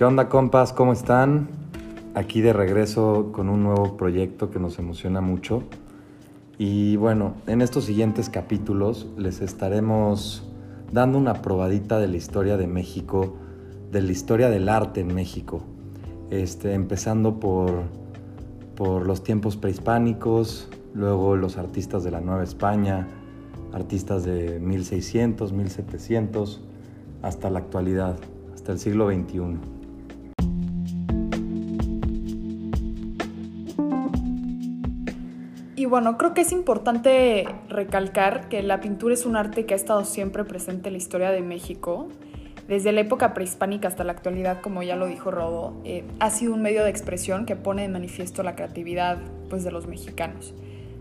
¿Qué onda compas? ¿Cómo están? Aquí de regreso con un nuevo proyecto que nos emociona mucho. Y bueno, en estos siguientes capítulos les estaremos dando una probadita de la historia de México, de la historia del arte en México. Este, empezando por, por los tiempos prehispánicos, luego los artistas de la Nueva España, artistas de 1600, 1700, hasta la actualidad, hasta el siglo XXI. Y bueno, creo que es importante recalcar que la pintura es un arte que ha estado siempre presente en la historia de México. Desde la época prehispánica hasta la actualidad, como ya lo dijo Rodo, eh, ha sido un medio de expresión que pone de manifiesto la creatividad pues, de los mexicanos.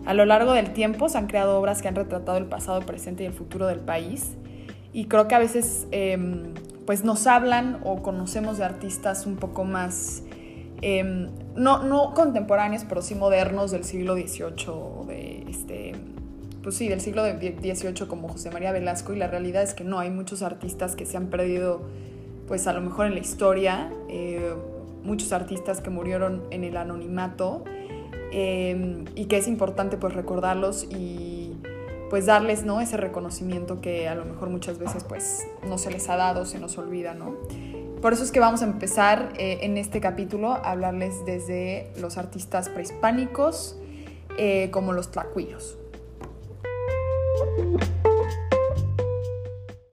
A lo largo del tiempo se han creado obras que han retratado el pasado, presente y el futuro del país. Y creo que a veces em, pues nos hablan o conocemos de artistas un poco más Em, no, no contemporáneos, pero sí modernos del siglo XVIII, este, pues sí, del siglo XVIII como José María Velasco, y la realidad es que no, hay muchos artistas que se han perdido, pues a lo mejor en la historia, eh, muchos artistas que murieron en el anonimato, em, y que es importante pues recordarlos y pues darles, ¿no? Ese reconocimiento que a lo mejor muchas veces pues no se les ha dado, se nos olvida, ¿no? Por eso es que vamos a empezar eh, en este capítulo a hablarles desde los artistas prehispánicos eh, como los tlacuillos.